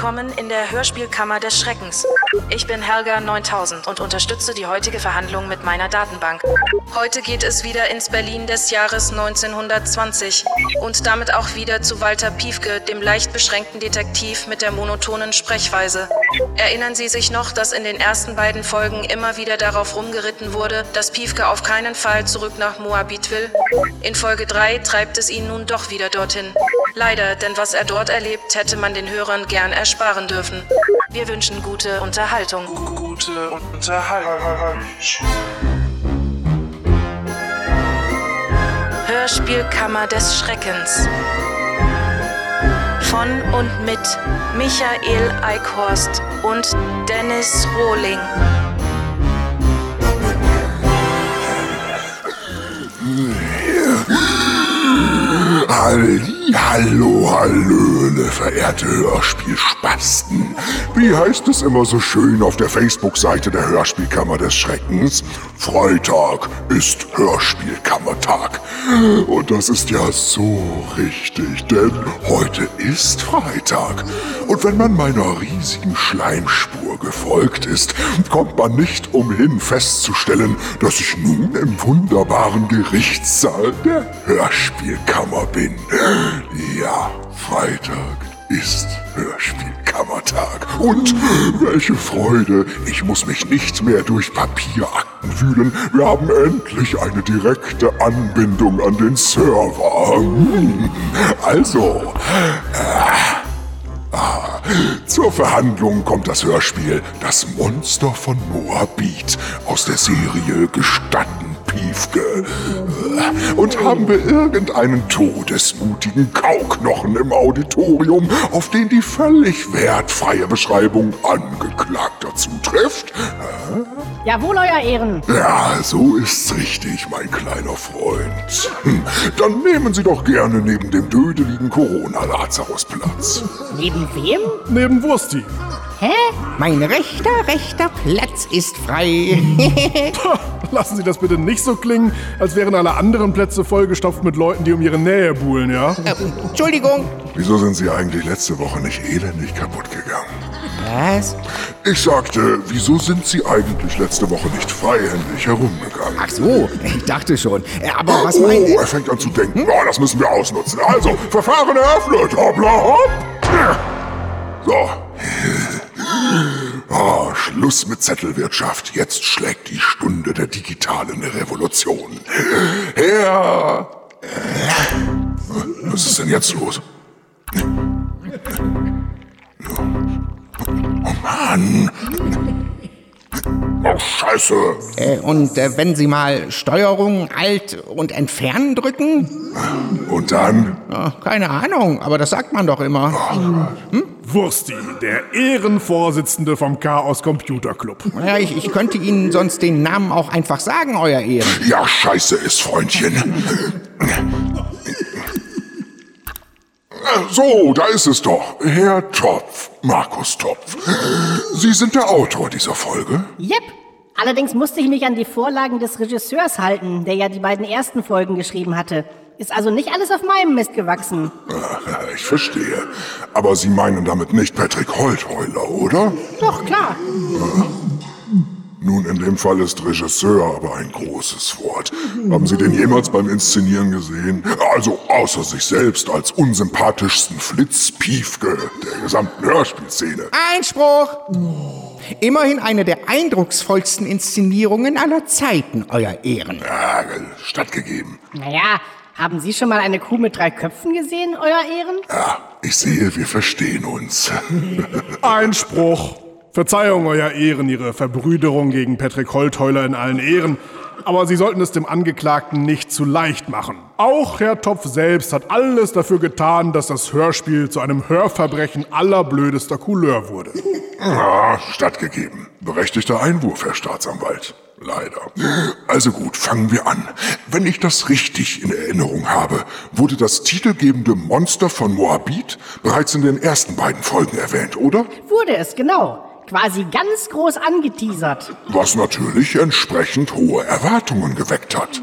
willkommen in der Hörspielkammer des Schreckens. Ich bin Helga 9000 und unterstütze die heutige Verhandlung mit meiner Datenbank. Heute geht es wieder ins Berlin des Jahres 1920 und damit auch wieder zu Walter Piefke, dem leicht beschränkten Detektiv mit der monotonen Sprechweise. Erinnern Sie sich noch, dass in den ersten beiden Folgen immer wieder darauf rumgeritten wurde, dass Piefke auf keinen Fall zurück nach Moabit will? In Folge 3 treibt es ihn nun doch wieder dorthin. Leider, denn was er dort erlebt, hätte man den Hörern gern ersparen dürfen. Wir wünschen gute Unterhaltung. Gute Unterhaltung. Hörspielkammer des Schreckens. Von und mit Michael Eickhorst und Dennis Rohling. Halli, hallo, hallöle, verehrte Hörspielspasten. Wie heißt es immer so schön auf der Facebook-Seite der Hörspielkammer des Schreckens? Freitag ist Hörspielkammertag. Und das ist ja so richtig, denn heute ist Freitag. Und wenn man meiner riesigen Schleimspur gefolgt ist, kommt man nicht umhin festzustellen, dass ich nun im wunderbaren Gerichtssaal der Hörspielkammer bin. Ja, Freitag ist Hörspielkammertag. Und welche Freude, ich muss mich nicht mehr durch Papierakten wühlen. Wir haben endlich eine direkte Anbindung an den Server. Hm. Also, äh, ah, zur Verhandlung kommt das Hörspiel Das Monster von Moabit aus der Serie Gestatten Piefke. Und haben wir irgendeinen todesmutigen Kauknochen im Auditorium, auf den die völlig wertfreie Beschreibung Angeklagter zutrifft? Jawohl, Euer Ehren. Ja, so ist's richtig, mein kleiner Freund. Hm, Dann nehmen Sie doch gerne neben dem dödeligen Corona-Lazarus Platz. Neben wem? Neben Wursti. Hä? Mein rechter, rechter Platz ist frei. Lassen Sie das bitte nicht so klingen, als wären alle anderen Plätze vollgestopft mit Leuten, die um ihre Nähe buhlen, ja? Äh, Entschuldigung. Wieso sind Sie eigentlich letzte Woche nicht elendig kaputt gegangen? Was? Ich sagte, wieso sind Sie eigentlich letzte Woche nicht freihändig herumgegangen? Ach so, ich dachte schon. Äh, Aber was oh, meint er fängt an zu denken. Oh, das müssen wir ausnutzen. Also, Verfahren eröffnet. Hoppla, hopp. So. Ah, Schluss mit Zettelwirtschaft. Jetzt schlägt die Stunde der digitalen Revolution. Herr... Was ist denn jetzt los? Oh Mann. Oh, Scheiße. Äh, Und äh, wenn Sie mal Steuerung, Alt und Entfernen drücken? Und dann? Ja, keine Ahnung, aber das sagt man doch immer. Wursti, der Ehrenvorsitzende vom Chaos Computer Club. Ja, ich, ich könnte Ihnen sonst den Namen auch einfach sagen, Euer Ehren. Ja, scheiße ist, Freundchen. So, da ist es doch. Herr Topf, Markus Topf. Sie sind der Autor dieser Folge? Jep. Allerdings musste ich mich an die Vorlagen des Regisseurs halten, der ja die beiden ersten Folgen geschrieben hatte. Ist also nicht alles auf meinem Mist gewachsen. Ich verstehe. Aber Sie meinen damit nicht Patrick Holtheuler, oder? Doch, klar. Nun, in dem Fall ist Regisseur aber ein großes Wort. Haben Sie den jemals beim Inszenieren gesehen? Also außer sich selbst als unsympathischsten Flitzpiefke der gesamten Hörspielszene. Einspruch! Immerhin eine der eindrucksvollsten Inszenierungen aller Zeiten, Euer Ehren. Ja, stattgegeben. Naja, haben Sie schon mal eine Kuh mit drei Köpfen gesehen, Euer Ehren? Ja, ich sehe, wir verstehen uns. Einspruch. Verzeihung, Euer Ehren, Ihre Verbrüderung gegen Patrick Holtheuler in allen Ehren. Aber Sie sollten es dem Angeklagten nicht zu leicht machen. Auch Herr Topf selbst hat alles dafür getan, dass das Hörspiel zu einem Hörverbrechen allerblödester Couleur wurde. Ja, stattgegeben. Berechtigter Einwurf, Herr Staatsanwalt. Leider. Also gut, fangen wir an. Wenn ich das richtig in Erinnerung habe, wurde das titelgebende Monster von Moabit bereits in den ersten beiden Folgen erwähnt, oder? Wurde es, genau. Quasi ganz groß angeteasert. Was natürlich entsprechend hohe Erwartungen geweckt hat.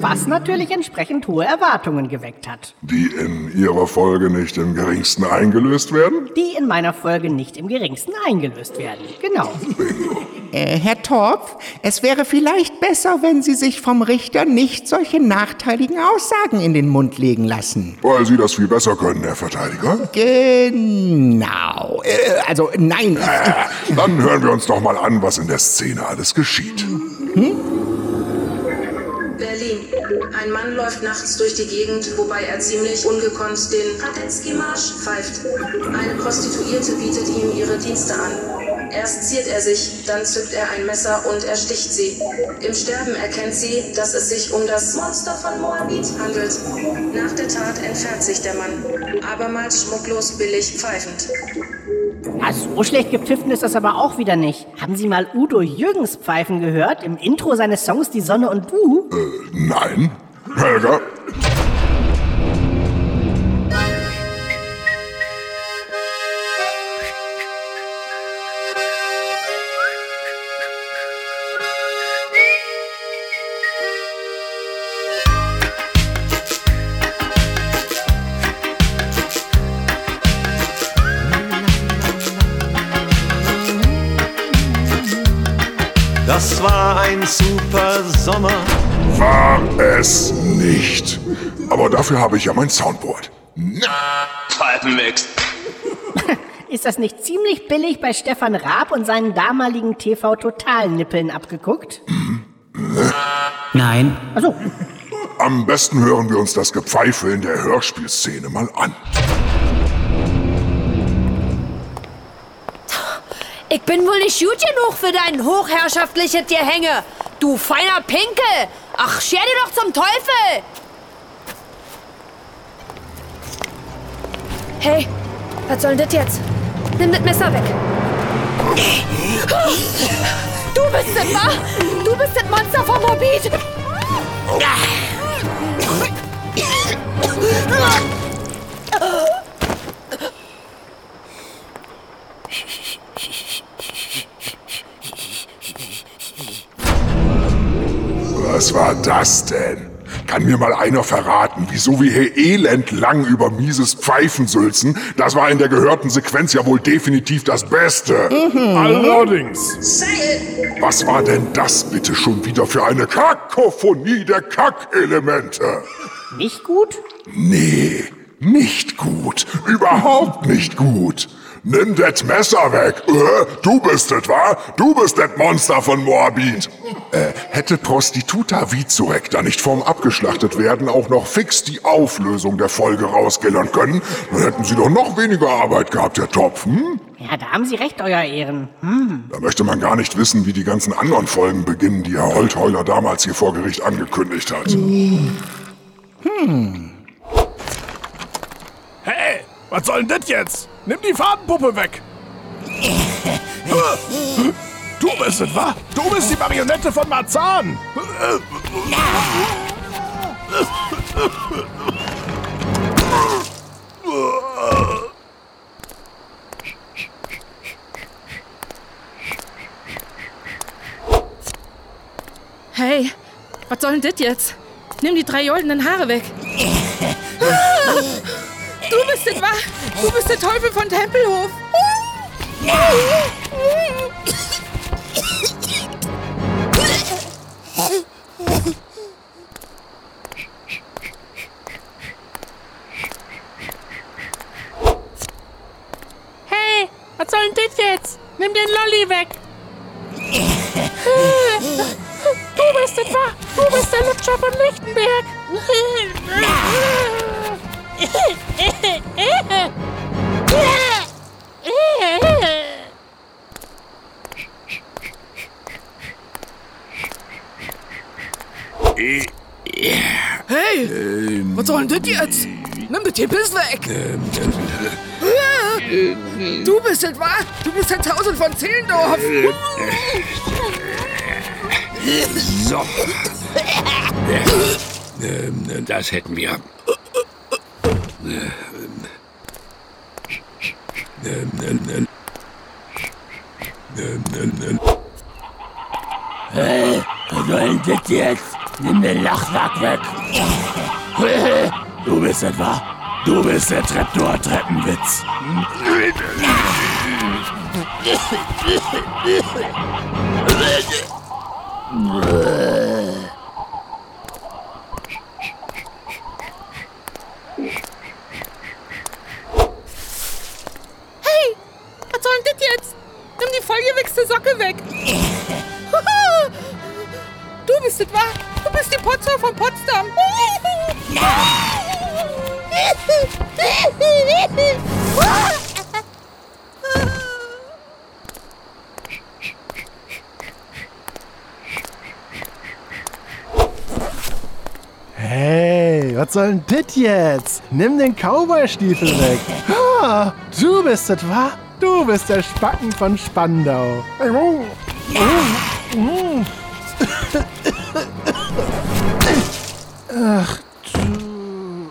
Was natürlich entsprechend hohe Erwartungen geweckt hat. Die in ihrer Folge nicht im geringsten eingelöst werden? Die in meiner Folge nicht im geringsten eingelöst werden. Genau. Äh, Herr Torf, es wäre vielleicht besser, wenn Sie sich vom Richter nicht solche nachteiligen Aussagen in den Mund legen lassen. Weil Sie das viel besser können, Herr Verteidiger. Genau. Äh, also nein. Äh, Dann hören wir uns doch mal an, was in der Szene alles geschieht. Berlin. Ein Mann läuft nachts durch die Gegend, wobei er ziemlich ungekonnt den Radetzky-Marsch pfeift. Eine Prostituierte bietet ihm ihre Dienste an. Erst ziert er sich, dann zückt er ein Messer und ersticht sie. Im Sterben erkennt sie, dass es sich um das Monster von Moabit handelt. Nach der Tat entfernt sich der Mann, abermals schmucklos billig pfeifend. Ja, so schlecht gepfiffen ist das aber auch wieder nicht. Haben Sie mal Udo Jürgens pfeifen gehört? Im Intro seines Songs Die Sonne und Du? Nein? Helga? Das war ein super Sommer. War es nicht. Aber dafür habe ich ja mein Soundboard. Pfeifenmix. Ist das nicht ziemlich billig bei Stefan Raab und seinen damaligen TV-Total-Nippeln abgeguckt? Nein. Also, Am besten hören wir uns das Gepfeife in der Hörspielszene mal an. Ich bin wohl nicht gut genug für dein hochherrschaftliches Gehänge. Du feiner Pinkel. Ach, scher dir doch zum Teufel. Hey, was soll denn das jetzt? Nimm das Messer weg. Du bist das, wa? Du bist das Monster vom Morbid. Was war das denn? Kann mir mal einer verraten, wieso wir hier elendlang über mieses Pfeifen sülzen? Das war in der gehörten Sequenz ja wohl definitiv das Beste. Allerdings. Seil! Was war denn das bitte schon wieder für eine Kakophonie der Kackelemente? nicht gut? Nee, nicht gut. Überhaupt nicht gut. Nimm das Messer weg. Äh, du bist es, wa? Du bist das Monster von Moabit. Äh, hätte Prostituta Vizurek da nicht vorm abgeschlachtet werden auch noch fix die Auflösung der Folge rausgellern können, dann hätten sie doch noch weniger Arbeit gehabt, Herr Topf, hm? Ja, da haben Sie recht, Euer Ehren. Da möchte man gar nicht wissen, wie die ganzen anderen Folgen beginnen, die Herr Holtheuler damals hier vor Gericht angekündigt hat. Hey, was soll denn das jetzt? Nimm die Fadenpuppe weg. Du bist es, wa? Du bist die Marionette von Marzahn. Hey, was soll denn das jetzt? Nimm die drei goldenen Haare weg. Du bist das, wa? Du bist der Teufel von Tempelhof. Hey, Den Tippes weg. Du bist es, wa? Du bist der Tausend von Zehlendorf. So. Das hätten wir. Hey, was soll denn das jetzt? Nimm den Lachsack weg. Du bist etwa. Du bist der Treptower-Treppenwitz. Hey, was soll denn das jetzt? Nimm die vollgewichste Socke weg. Du bist es, wa? Du bist die Potsdam von Potsdam. Was soll denn das jetzt? Nimm den Cowboy-Stiefel weg. Ah, du bist es, wa? Du bist der Spacken von Spandau. Ach, du.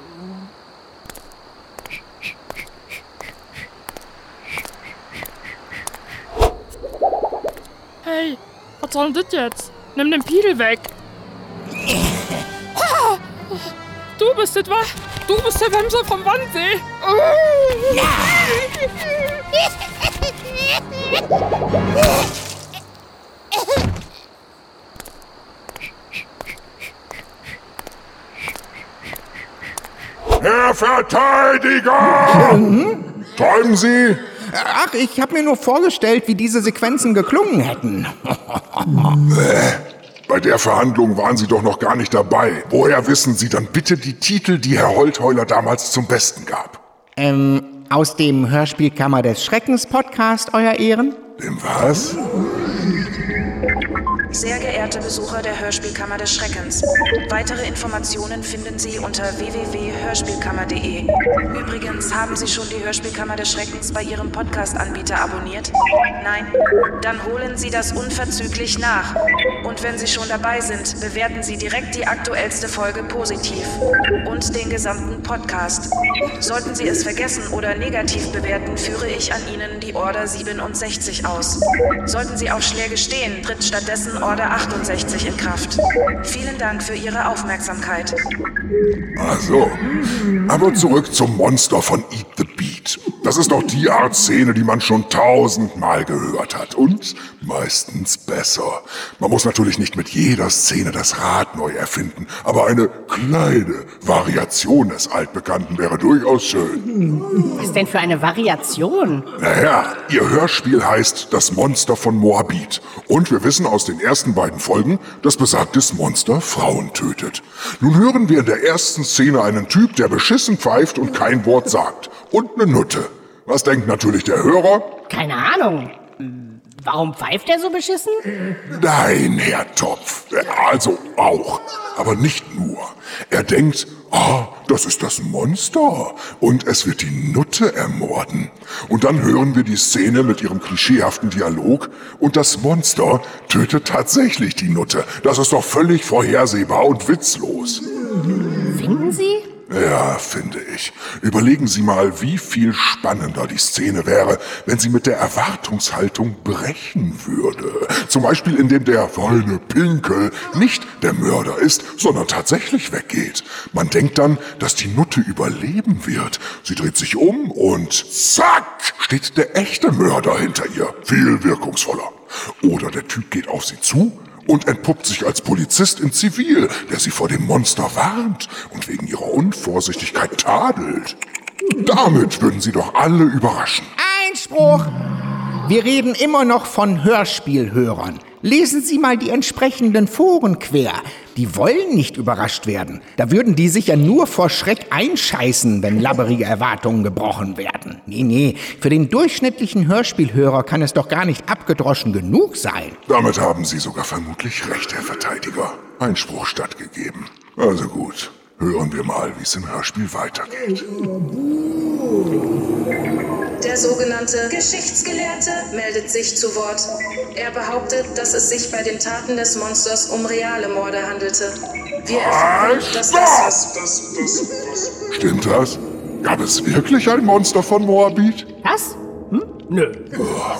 Hey, was soll denn das jetzt? Nimm den Piedel weg. Du bist es, wa? Du bist der Wemser vom Wannsee. Herr Verteidiger! Träumen Sie? Ach, ich habe mir nur vorgestellt, wie diese Sequenzen geklungen hätten. Bei der Verhandlung waren Sie doch noch gar nicht dabei. Woher wissen Sie dann bitte die Titel, die Herr Holtheuler damals zum Besten gab? Ähm, aus dem Hörspielkammer des Schreckens Podcast, Euer Ehren? Dem was? Sehr geehrte Besucher der Hörspielkammer des Schreckens, weitere Informationen finden Sie unter www.hörspielkammer.de. Übrigens, haben Sie schon die Hörspielkammer des Schreckens bei Ihrem Podcast-Anbieter abonniert? Nein? Dann holen Sie das unverzüglich nach. Und wenn Sie schon dabei sind, bewerten Sie direkt die aktuellste Folge positiv und den gesamten Podcast. Sollten Sie es vergessen oder negativ bewerten, führe ich an Ihnen die Order 67 aus. Sollten Sie auf Schläge stehen, tritt stattdessen Order 68 in Kraft. Vielen Dank für Ihre Aufmerksamkeit. Also, aber zurück zum Monster von Eat the Beat. Das ist doch die Art Szene, die man schon tausendmal gehört hat. Und meistens besser. Man muss natürlich nicht mit jeder Szene das Rad neu erfinden, aber eine kleine Variation des Altbekannten wäre durchaus schön. Was denn für eine Variation? Naja, ihr Hörspiel heißt Das Monster von Moabit. Und wir wissen aus den ersten beiden Folgen, dass besagtes Monster Frauen tötet. Nun hören wir in der ersten Szene einen Typ, der beschissen pfeift und kein Wort sagt. Und eine Nutte. Was denkt natürlich der Hörer? Keine Ahnung. Warum pfeift er so beschissen? Nein, Herr Topf. Also auch. Aber nicht nur. Er denkt, ah, das ist das Monster. Und es wird die Nutte ermorden. Und dann hören wir die Szene mit ihrem klischeehaften Dialog. Und das Monster tötet tatsächlich die Nutte. Das ist doch völlig vorhersehbar und witzlos. Finden Sie? Ja, finde ich. Überlegen Sie mal, wie viel spannender die Szene wäre, wenn sie mit der Erwartungshaltung brechen würde. Zum Beispiel, indem der feine Pinkel nicht der Mörder ist, sondern tatsächlich weggeht. Man denkt dann, dass die Nutte überleben wird. Sie dreht sich um und zack, steht der echte Mörder hinter ihr. Viel wirkungsvoller. Oder der Typ geht auf sie zu und entpuppt sich als Polizist in Zivil, der sie vor dem Monster warnt und wegen ihrer Unvorsichtigkeit tadelt. Damit würden sie doch alle überraschen. Einspruch! Wir reden immer noch von Hörspielhörern. Lesen Sie mal die entsprechenden Foren quer. Die wollen nicht überrascht werden. Da würden die sich ja nur vor Schreck einscheißen, wenn labberige Erwartungen gebrochen werden. Nee, nee, für den durchschnittlichen Hörspielhörer kann es doch gar nicht abgedroschen genug sein. Damit haben Sie sogar vermutlich recht, Herr Verteidiger. Einspruch stattgegeben. Also gut, hören wir mal, wie es im Hörspiel weitergeht. Der sogenannte Geschichtsgelehrte meldet sich zu Wort. Er behauptet, dass es sich bei den Taten des Monsters um reale Morde handelte. Wir erfahren, dass das, das, das, das Stimmt das? Gab es wirklich ein Monster von Moabit? Was? Hm? Nö.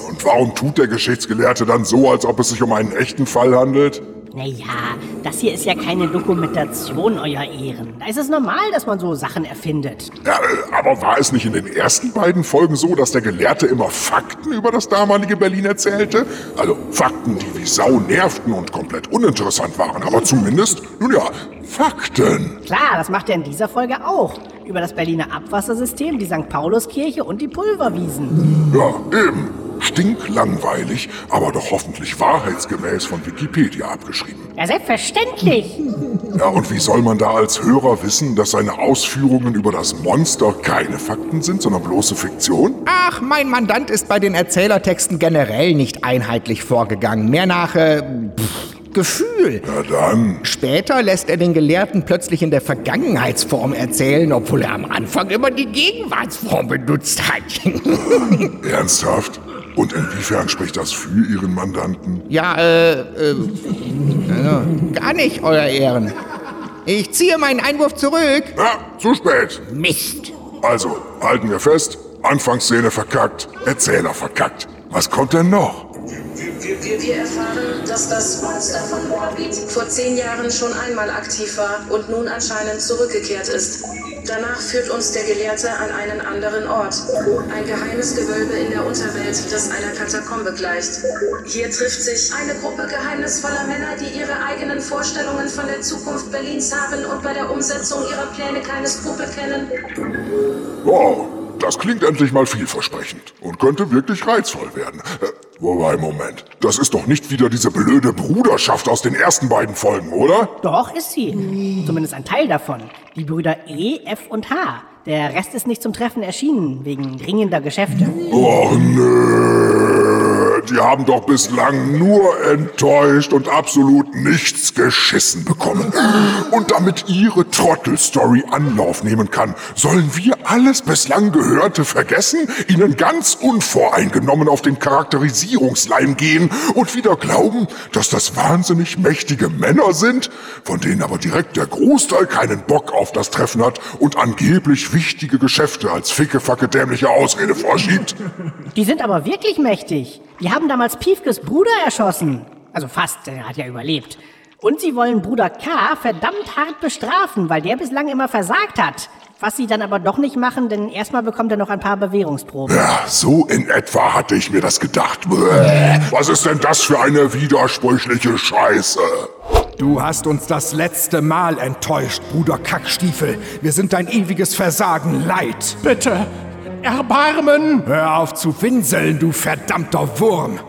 Und warum tut der Geschichtsgelehrte dann so, als ob es sich um einen echten Fall handelt? Naja, das hier ist ja keine Dokumentation, Euer Ehren. Da ist es normal, dass man so Sachen erfindet. Ja, aber war es nicht in den ersten beiden Folgen so, dass der Gelehrte immer Fakten über das damalige Berlin erzählte? Also Fakten, die wie Sau nervten und komplett uninteressant waren, aber zumindest, nun ja, Fakten. Klar, das macht er in dieser Folge auch. Über das Berliner Abwassersystem, die St. Pauluskirche und die Pulverwiesen. Ja, eben. Stinklangweilig, aber doch hoffentlich wahrheitsgemäß von Wikipedia abgeschrieben. Ja, selbstverständlich. Ja, und wie soll man da als Hörer wissen, dass seine Ausführungen über das Monster keine Fakten sind, sondern bloße Fiktion? Ach, mein Mandant ist bei den Erzählertexten generell nicht einheitlich vorgegangen. Mehr nach äh, pff, Gefühl. Na dann. Später lässt er den Gelehrten plötzlich in der Vergangenheitsform erzählen, obwohl er am Anfang immer die Gegenwartsform benutzt hat. Ernsthaft? Und inwiefern spricht das für Ihren Mandanten? ja, äh, äh, also, gar nicht, Euer Ehren. Ich ziehe meinen Einwurf zurück. Ja, zu spät. Mist. Also, halten wir fest. Anfangsszene verkackt, Erzähler verkackt. Was kommt denn noch? Wir, wir, wir erfahren, dass das Monster von Moabit vor zehn Jahren schon einmal aktiv war und nun anscheinend zurückgekehrt ist. Danach führt uns der Gelehrte an einen anderen Ort. Ein geheimes Gewölbe in der Unterwelt, das einer Katakombe gleicht. Hier trifft sich eine Gruppe geheimnisvoller Männer, die ihre eigenen Vorstellungen von der Zukunft Berlins haben und bei der Umsetzung ihrer Pläne keine Skrupel kennen. Wow, das klingt endlich mal vielversprechend und könnte wirklich reizvoll werden. Äh, wobei, Moment, das ist doch nicht wieder diese blöde Bruderschaft aus den ersten beiden Folgen, oder? Doch, ist sie. Zumindest ein Teil davon. Die Brüder E, F und H. Der Rest ist nicht zum Treffen erschienen, wegen dringender Geschäfte. Och nö, die haben doch bislang nur enttäuscht und absolut nichts geschissen bekommen. Und damit ihre Trottelstory Anlauf nehmen kann, sollen wir alles bislang Gehörte vergessen, ihnen ganz unvoreingenommen auf den Charakterisierungsleim gehen und wieder glauben, dass das wahnsinnig mächtige Männer sind, von denen aber direkt der Großteil keinen Bock auf das Treffen hat und angeblich wichtige Geschäfte als fickefacke dämliche Ausrede vorschiebt. Die sind aber wirklich mächtig. Die haben damals Piefkes Bruder erschossen. Also fast, er hat ja überlebt. Und sie wollen Bruder K verdammt hart bestrafen, weil der bislang immer versagt hat. Was sie dann aber doch nicht machen, denn erstmal bekommt er noch ein paar Bewährungsproben. Ja, so in etwa hatte ich mir das gedacht. Bäh, Was ist denn das für eine widersprüchliche Scheiße? Du hast uns das letzte Mal enttäuscht, Bruder Kackstiefel. Wir sind dein ewiges Versagen leid. Bitte, Erbarmen! Hör auf zu winseln, du verdammter Wurm.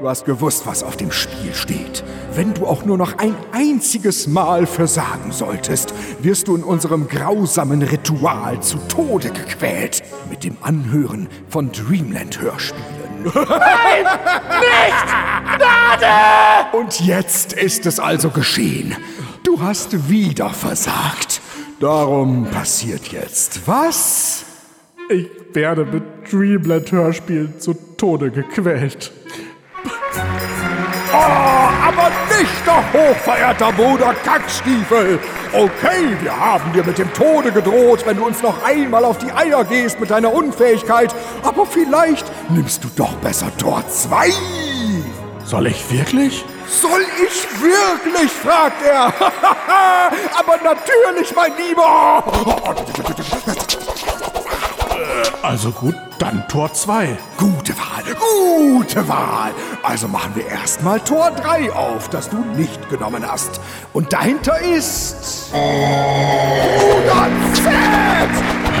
Du hast gewusst, was auf dem Spiel steht. Wenn du auch nur noch ein einziges Mal versagen solltest, wirst du in unserem grausamen Ritual zu Tode gequält. Mit dem Anhören von Dreamland-Hörspielen. Nein! Nicht! Gnade! Und jetzt ist es also geschehen. Du hast wieder versagt. Darum passiert jetzt was? Ich werde mit Dreamland-Hörspielen zu Tode gequält. Oh, aber nicht doch, hochverehrter Bruder Kackstiefel! Okay, wir haben dir mit dem Tode gedroht, wenn du uns noch einmal auf die Eier gehst mit deiner Unfähigkeit, aber vielleicht nimmst du doch besser Tor 2! Soll ich wirklich? Soll ich wirklich? fragt er. aber natürlich, mein Lieber! Also gut, dann Tor 2. Gute Wahl, gute Wahl. Also machen wir erstmal Tor 3 auf, das du nicht genommen hast. Und dahinter ist. Bruder Z!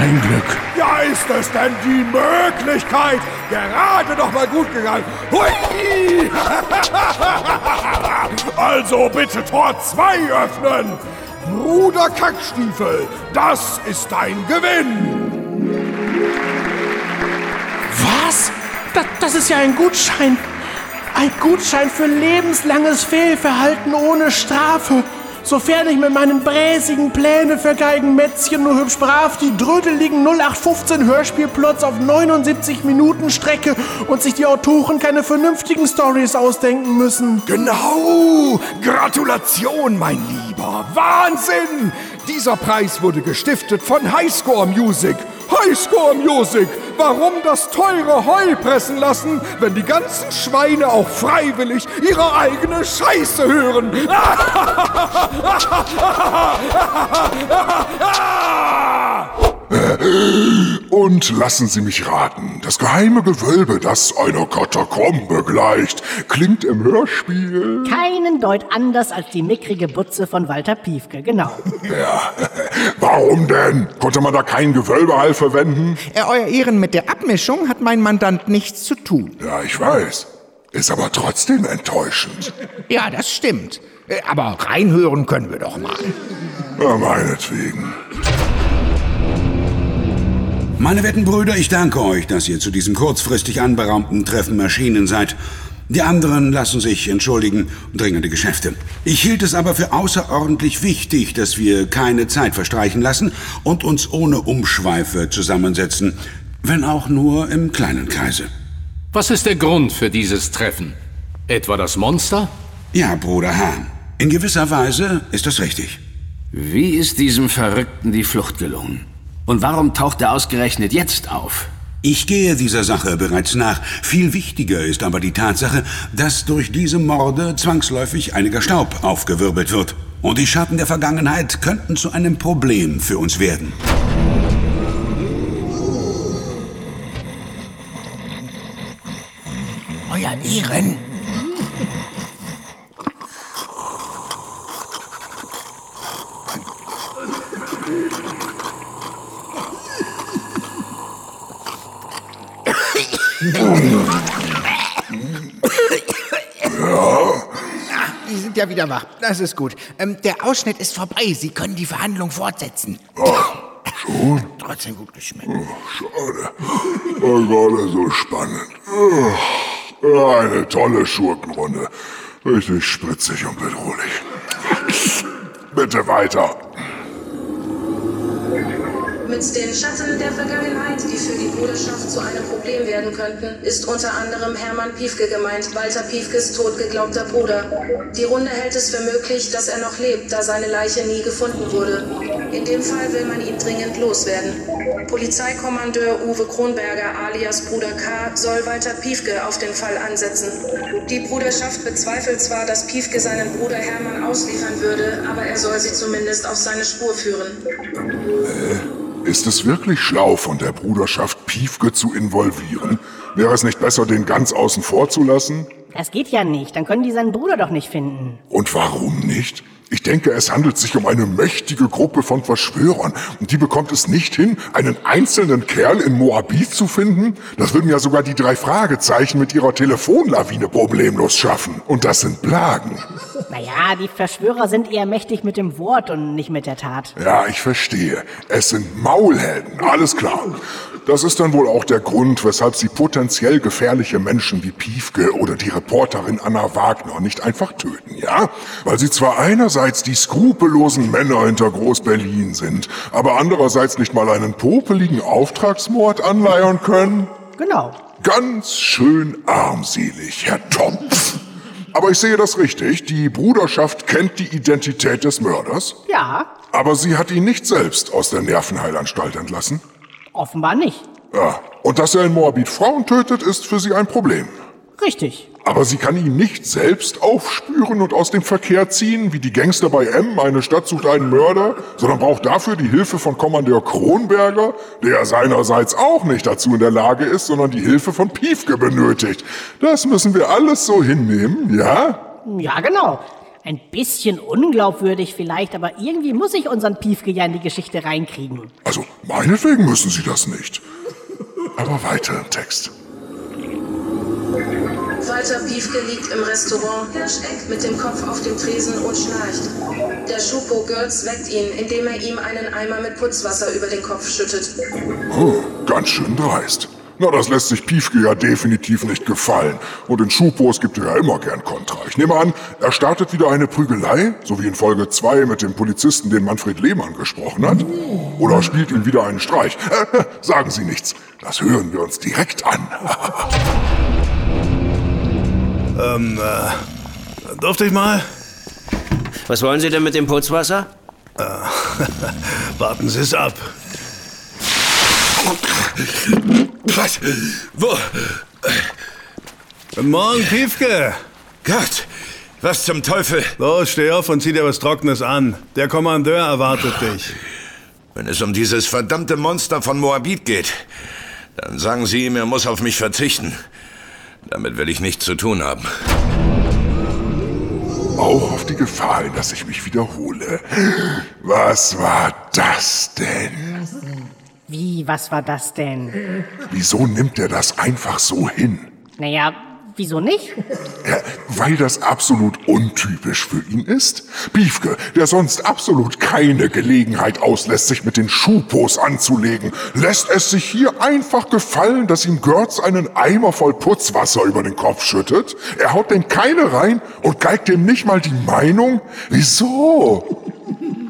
Ein Glück. Ja, ist es denn die Möglichkeit? Gerade noch mal gut gegangen. Hui! Also bitte Tor 2 öffnen. Bruder Kackstiefel, das ist dein Gewinn. Das, ist ja ein Gutschein. Ein Gutschein für lebenslanges Fehlverhalten ohne Strafe. Sofern ich mit meinen bräsigen Pläne für Geigenmätzchen nur hübsch brav die drödeligen 0815 Hörspielplots auf 79 Minuten strecke und sich die Autoren keine vernünftigen Stories ausdenken müssen. Genau! Gratulation, mein Lieber! Wahnsinn! Dieser Preis wurde gestiftet von Highscore Music. Highscore Music! Warum das teure Heu pressen lassen, wenn die ganzen Schweine auch freiwillig ihre eigene Scheiße hören? Und lassen Sie mich raten, das geheime Gewölbe, das einer Katakombe gleicht, klingt im Hörspiel. Keinen Deut anders als die mickrige Butze von Walter Piefke, genau. Ja, warum denn? Konnte man da keinen Gewölbehall verwenden? Äh, Euer Ehren, mit der Abmischung hat mein Mandant nichts zu tun. Ja, ich weiß. Ist aber trotzdem enttäuschend. Ja, das stimmt. Äh, Aber reinhören können wir doch mal. Na, meinetwegen. Meine werten Brüder, ich danke euch, dass ihr zu diesem kurzfristig anberaumten Treffen erschienen seid. Die anderen lassen sich entschuldigen, dringende Geschäfte. Ich hielt es aber für außerordentlich wichtig, dass wir keine Zeit verstreichen lassen und uns ohne Umschweife zusammensetzen, wenn auch nur im kleinen Kreise. Was ist der Grund für dieses Treffen? Etwa das Monster? Ja, Bruder Hahn. In gewisser Weise ist das richtig. Wie ist diesem Verrückten die Flucht gelungen? Und warum taucht er ausgerechnet jetzt auf? Ich gehe dieser Sache bereits nach. Viel wichtiger ist aber die Tatsache, dass durch diese Morde zwangsläufig einiger Staub aufgewirbelt wird. Und die Schatten der Vergangenheit könnten zu einem Problem für uns werden. Euer Ehren. Ja wieder wach. Das ist gut. Ähm, der Ausschnitt ist vorbei. Sie können die Verhandlung fortsetzen. Schon? Trotzdem gut geschmeckt. Schade. War gerade so spannend. Ja, Eine tolle Schurkenrunde. Richtig spritzig und bedrohlich. Bitte weiter. Mit den Schatten der Vergangenheit, die für die Bruderschaft zu einem Problem werden könnten, ist unter anderem Hermann Piefke gemeint, Walter Piefkes totgeglaubter Bruder. Die Runde hält es für möglich, dass er noch lebt, da seine Leiche nie gefunden wurde. In dem Fall will man ihn dringend loswerden. Polizeikommandeur Uwe Kronberger alias Bruder K. soll Walter Piefke auf den Fall ansetzen. Die Bruderschaft bezweifelt zwar, dass Piefke seinen Bruder Hermann ausliefern würde, aber er soll sie zumindest auf seine Spur führen. Ist es wirklich schlau von der Bruderschaft Piefke zu involvieren? Wäre es nicht besser, den ganz außen vor zu lassen? Das geht ja nicht, dann können die seinen Bruder doch nicht finden. Und warum nicht? Ich denke, es handelt sich um eine mächtige Gruppe von Verschwörern. Und die bekommt es nicht hin, einen einzelnen Kerl in Moabit zu finden? Das würden ja sogar die drei Fragezeichen mit ihrer Telefonlawine problemlos schaffen. Und das sind Plagen. Naja, die Verschwörer sind eher mächtig mit dem Wort und nicht mit der Tat. Ja, ich verstehe. Es sind Maulhelden, alles klar. Das ist dann wohl auch der Grund, weshalb sie potenziell gefährliche Menschen wie Piefke oder die Reporterin Anna Wagner nicht einfach töten, ja? Weil sie zwar einerseits die skrupellosen Männer hinter Groß-Berlin sind, aber andererseits nicht mal einen popeligen Auftragsmord anleiern können? Genau. Ganz schön armselig, Herr Topf. Aber ich sehe das richtig. Die Bruderschaft kennt die Identität des Mörders. Ja, Aber sie hat ihn nicht selbst aus der Nervenheilanstalt entlassen. offenbar nicht. Ja. Und dass er in Moabit Frauen tötet, ist für sie ein Problem. Richtig. Aber sie kann ihn nicht selbst aufspüren und aus dem Verkehr ziehen, wie die Gangster bei M, eine Stadt sucht einen Mörder, sondern braucht dafür die Hilfe von Kommandeur Kronberger, der seinerseits auch nicht dazu in der Lage ist, sondern die Hilfe von Piefke benötigt. Das müssen wir alles so hinnehmen, ja? Ja, genau. Ein bisschen unglaubwürdig vielleicht, aber irgendwie muss ich unseren Piefke ja in die Geschichte reinkriegen. Also, meinetwegen müssen sie das nicht. Aber weiter im Text. Walter Piefke liegt im Restaurant mit dem Kopf auf dem Tresen und schnarcht. Der Schupo Görz weckt ihn, indem er ihm einen Eimer mit Putzwasser über den Kopf schüttet. Oh, ganz schön dreist. Na, das lässt sich Piefke ja definitiv nicht gefallen. Und in Schupos gibt er ja immer gern Kontra. Ich nehme an, er startet wieder eine Prügelei, so wie in Folge 2 mit dem Polizisten, den Manfred Lehmann gesprochen hat. Oder spielt ihm wieder einen Streich. Sagen Sie nichts. Das hören wir uns direkt an. Ähm, äh, durfte ich mal? Was wollen Sie denn mit dem Putzwasser? Äh, warten Sie es ab. Was? Wo? Guten Morgen, Piefke. Gott, was zum Teufel? Los, steh auf und zieh dir was Trockenes an. Der Kommandeur erwartet dich. Wenn es um dieses verdammte Monster von Moabit geht, dann sagen Sie ihm, er muss auf mich verzichten. Damit will ich nichts zu tun haben. Auch auf die Gefahr hin, dass ich mich wiederhole. Was war das denn? Wie, was war das denn? Wieso nimmt er das einfach so hin? Naja, wieso nicht? Weil das absolut untypisch für ihn ist. Piefke, der sonst absolut keine Gelegenheit auslässt, sich mit den Schupos anzulegen, lässt es sich hier einfach gefallen, dass ihm Görz einen Eimer voll Putzwasser über den Kopf schüttet. Er haut den keine rein und geigt dem nicht mal die Meinung. Wieso?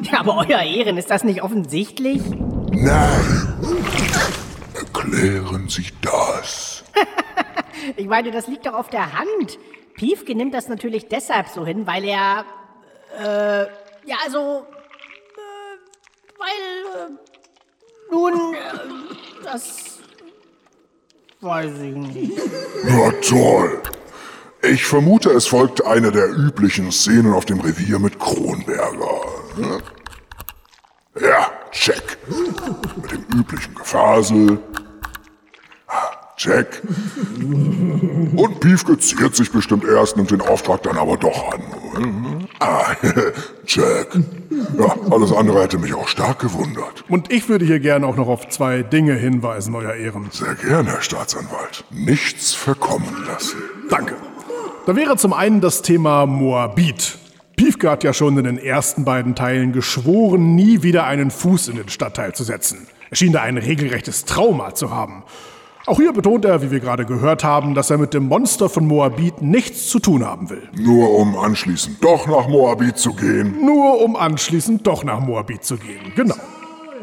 Ja, aber euer Ehren, ist das nicht offensichtlich? Nein. Erklären Sie das. Ich meine, das liegt doch auf der Hand. Piefke nimmt das natürlich deshalb so hin, weil er. Äh, ja, also. Äh, weil. Äh, nun. Äh, das. Weiß ich nicht. Na toll. Ich vermute, es folgt eine der üblichen Szenen auf dem Revier mit Kronberger. Ja, check. Mit dem üblichen Gefasel. Check. Und Piefke ziert sich bestimmt erst, nimmt den Auftrag dann aber doch an. Ah, check. Ja, alles andere hätte mich auch stark gewundert. Und ich würde hier gerne auch noch auf zwei Dinge hinweisen, Euer Ehren. Sehr gerne, Herr Staatsanwalt. Nichts verkommen lassen. Danke. Da wäre zum einen das Thema Moabit. Piefke hat ja schon in den ersten beiden Teilen geschworen, nie wieder einen Fuß in den Stadtteil zu setzen. Er schien da ein regelrechtes Trauma zu haben. Auch hier betont er, wie wir gerade gehört haben, dass er mit dem Monster von Moabit nichts zu tun haben will. Nur um anschließend doch nach Moabit zu gehen. Nur um anschließend doch nach Moabit zu gehen, genau.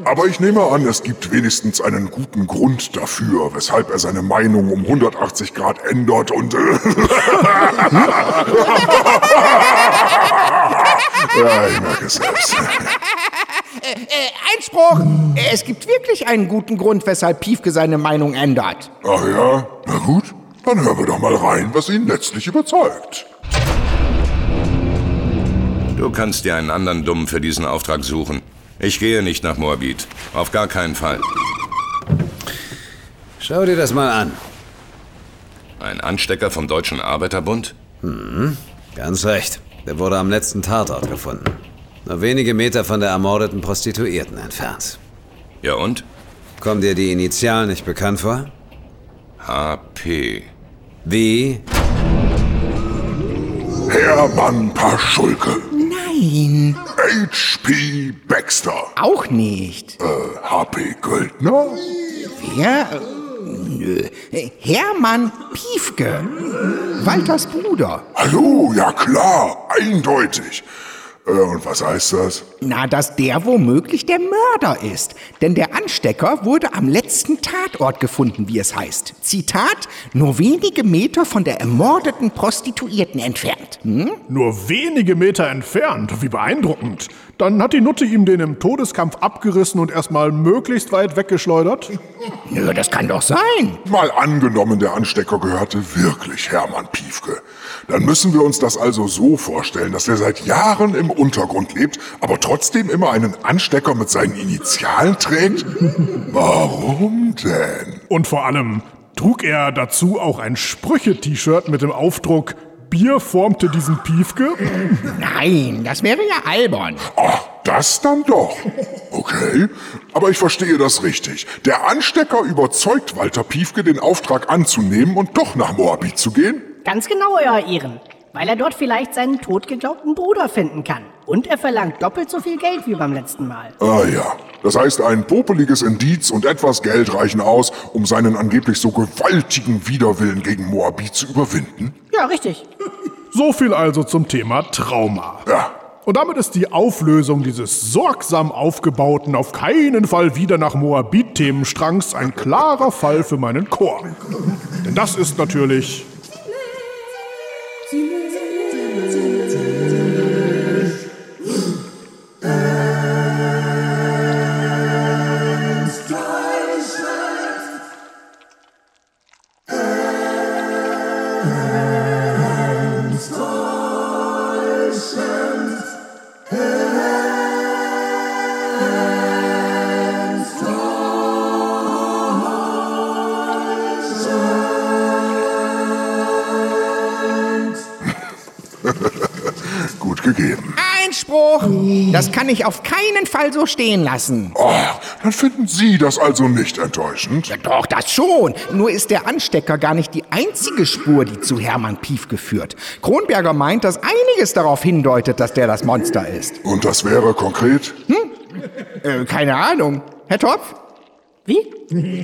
Aber ich nehme an, es gibt wenigstens einen guten Grund dafür, weshalb er seine Meinung um 180 Grad ändert und... Äh ja, ich merke es selbst. Äh, äh, Einspruch! Es gibt wirklich einen guten Grund, weshalb Piefke seine Meinung ändert. Ach ja? Na gut, dann hören wir doch mal rein, was ihn letztlich überzeugt. Du kannst dir einen anderen Dummen für diesen Auftrag suchen. Ich gehe nicht nach Moabit. Auf gar keinen Fall. Schau dir das mal an. Ein Anstecker vom Deutschen Arbeiterbund? Hm, ganz recht. Der wurde am letzten Tatort gefunden. Nur wenige Meter von der ermordeten Prostituierten entfernt. Ja und? Kommen dir die Initialen nicht bekannt vor? HP. Wie? Hermann Paschulke. Nein. H.P. Baxter. Auch nicht. Äh, H.P. Göldner? Wer? Nö. Hermann Piefke. Walters Bruder. Hallo, ja klar, eindeutig. Äh, und was heißt das? Na, dass der womöglich der Mörder ist. Denn der Anstecker wurde am letzten Tatort gefunden, wie es heißt. Zitat, nur wenige Meter von der ermordeten Prostituierten entfernt. Hm? Nur wenige Meter entfernt? Wie beeindruckend. Dann hat die Nutte ihm den im Todeskampf abgerissen und erstmal möglichst weit weggeschleudert? Nö, das kann doch sein. Mal angenommen, der Anstecker gehörte wirklich Hermann Piefke. Dann müssen wir uns das also so vorstellen, dass er seit Jahren im Untergrund lebt, aber trotzdem immer einen Anstecker mit seinen Initialen trägt? Warum denn? Und vor allem, trug er dazu auch ein Sprüche-T-Shirt mit dem Aufdruck Bier formte diesen Piefke? Nein, das wäre ja albern. Ach, das dann doch. Okay, aber ich verstehe das richtig. Der Anstecker überzeugt Walter Piefke, den Auftrag anzunehmen und doch nach Moabit zu gehen? Ganz genau, Euer Ehren. Weil er dort vielleicht seinen totgeglaubten Bruder finden kann. Und er verlangt doppelt so viel Geld wie beim letzten Mal. Ah ja, das heißt, ein popeliges Indiz und etwas Geld reichen aus, um seinen angeblich so gewaltigen Widerwillen gegen Moabit zu überwinden? Ja, richtig. So viel also zum Thema Trauma. Ja. Und damit ist die Auflösung dieses sorgsam aufgebauten, auf keinen Fall wieder nach Moabit-Themenstrangs ein klarer Fall für meinen Chor. Denn das ist natürlich Einspruch! Das kann ich auf keinen Fall so stehen lassen. Oh, dann finden Sie das also nicht enttäuschend? Ja, doch, das schon. Nur ist der Anstecker gar nicht die einzige Spur, die zu Hermann Piefke führt. Kronberger meint, dass einiges darauf hindeutet, dass der das Monster ist. Und das wäre konkret? Hm? Äh, keine Ahnung. Herr Topf? Wie?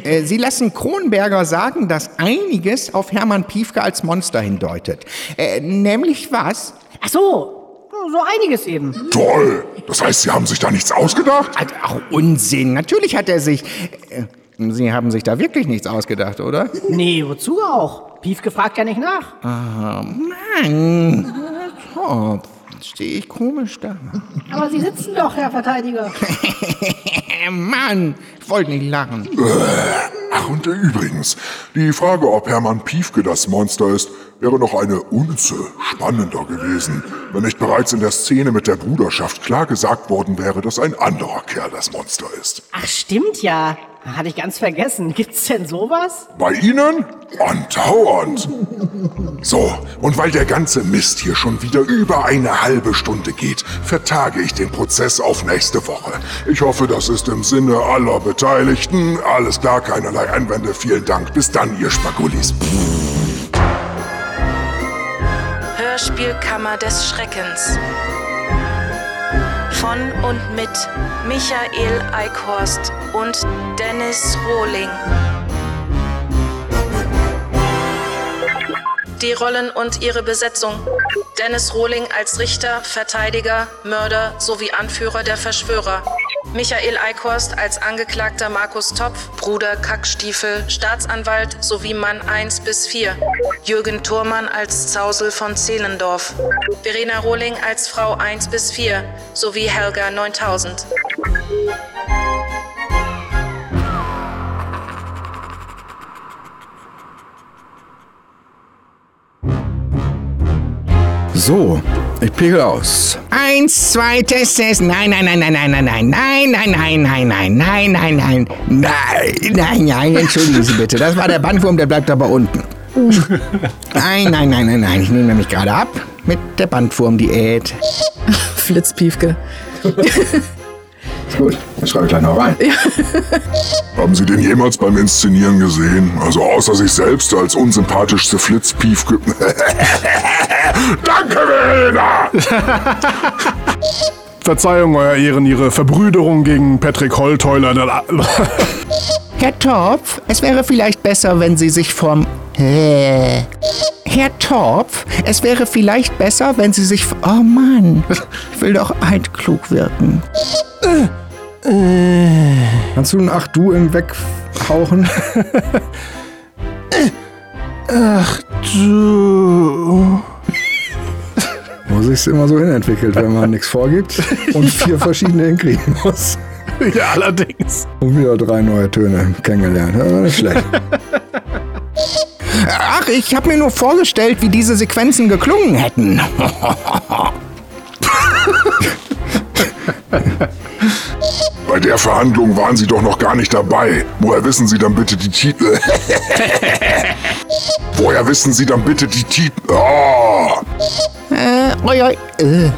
Äh, Sie lassen Kronberger sagen, dass einiges auf Hermann Piefke als Monster hindeutet. Äh, nämlich was? Ach so, so einiges eben. Toll! Das heißt, Sie haben sich da nichts ausgedacht? Ach, Unsinn. Natürlich hat er sich... Äh, Sie haben sich da wirklich nichts ausgedacht, oder? Nee, wozu auch? Piefke fragt ja nicht nach. Ah, Mann. Jetzt stehe ich komisch da. Aber Sie sitzen doch, Herr Verteidiger. Mann, ich wollte nicht lachen. Ach, und übrigens, die Frage, ob Hermann Piefke das Monster ist, wäre noch eine Unze spannender gewesen, wenn nicht bereits in der Szene mit der Bruderschaft klar gesagt worden wäre, dass ein anderer Kerl das Monster ist. Ach, stimmt ja. Hatte ich ganz vergessen. Gibt's denn sowas? Bei Ihnen? Andauernd. So, und weil der ganze Mist hier schon wieder über eine halbe Stunde geht, vertage ich den Prozess auf nächste Woche. Ich hoffe, das ist im Sinne aller Beteiligten. Alles klar, keinerlei Einwände. Vielen Dank. Bis dann, ihr Spagulis. Hörspielkammer des Schreckens. Von und mit Michael Eickhorst und Dennis Rohling. Die Rollen und ihre Besetzung. Dennis Rohling als Richter, Verteidiger, Mörder sowie Anführer der Verschwörer. Michael Eickhorst als Angeklagter Markus Topf, Bruder Kackstiefel, Staatsanwalt sowie Mann 1 bis 4. Jürgen Thurmann als Zausel von Zehlendorf. Verena Rohling als Frau 1 bis 4 sowie Helga 9000. So, ich pegel aus. Eins, zwei, Test, Test. Nein, nein, nein, nein, nein, nein, nein, nein, nein, nein, nein, nein, nein, nein, nein, nein, nein, nein, entschuldigen Sie bitte. Das war der Bandwurm, der bleibt aber unten. Nein, nein, nein, nein, nein, ich nehme mich gerade ab mit der Bandwurm-Diät. Flitzpiefke. Gut, das schreibe ich gleich noch rein. Haben Sie den jemals beim Inszenieren gesehen? Also außer sich selbst als unsympathischste Flitzpiefke. Danke, Verena! Verzeihung, Euer Ehren, Ihre Verbrüderung gegen Patrick Holtheuler. Herr Topf, es wäre vielleicht besser, wenn Sie sich vom... Herr Topf, es wäre vielleicht besser, wenn Sie sich... Oh Mann, ich will doch altklug wirken. Kannst du ein Ach du im Weghauchen? Ach du. Wo sich's immer so hinentwickelt, wenn man nichts vorgibt und vier verschiedene hinkriegen muss. Ja, allerdings. Und wieder drei neue Töne kennengelernt. Ja, nicht schlecht. Ach, ich habe mir nur vorgestellt, wie diese Sequenzen geklungen hätten. Bei der Verhandlung waren Sie doch noch gar nicht dabei. Woher wissen Sie dann bitte die Titel? Woher wissen Sie dann bitte die Titel? Oh. Äh, oi, oi, äh.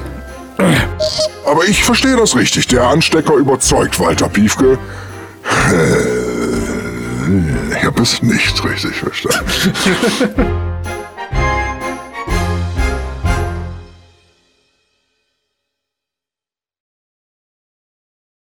Aber ich verstehe das richtig. Der Anstecker überzeugt Walter Piefke. Äh, Ich habe es nicht richtig verstanden.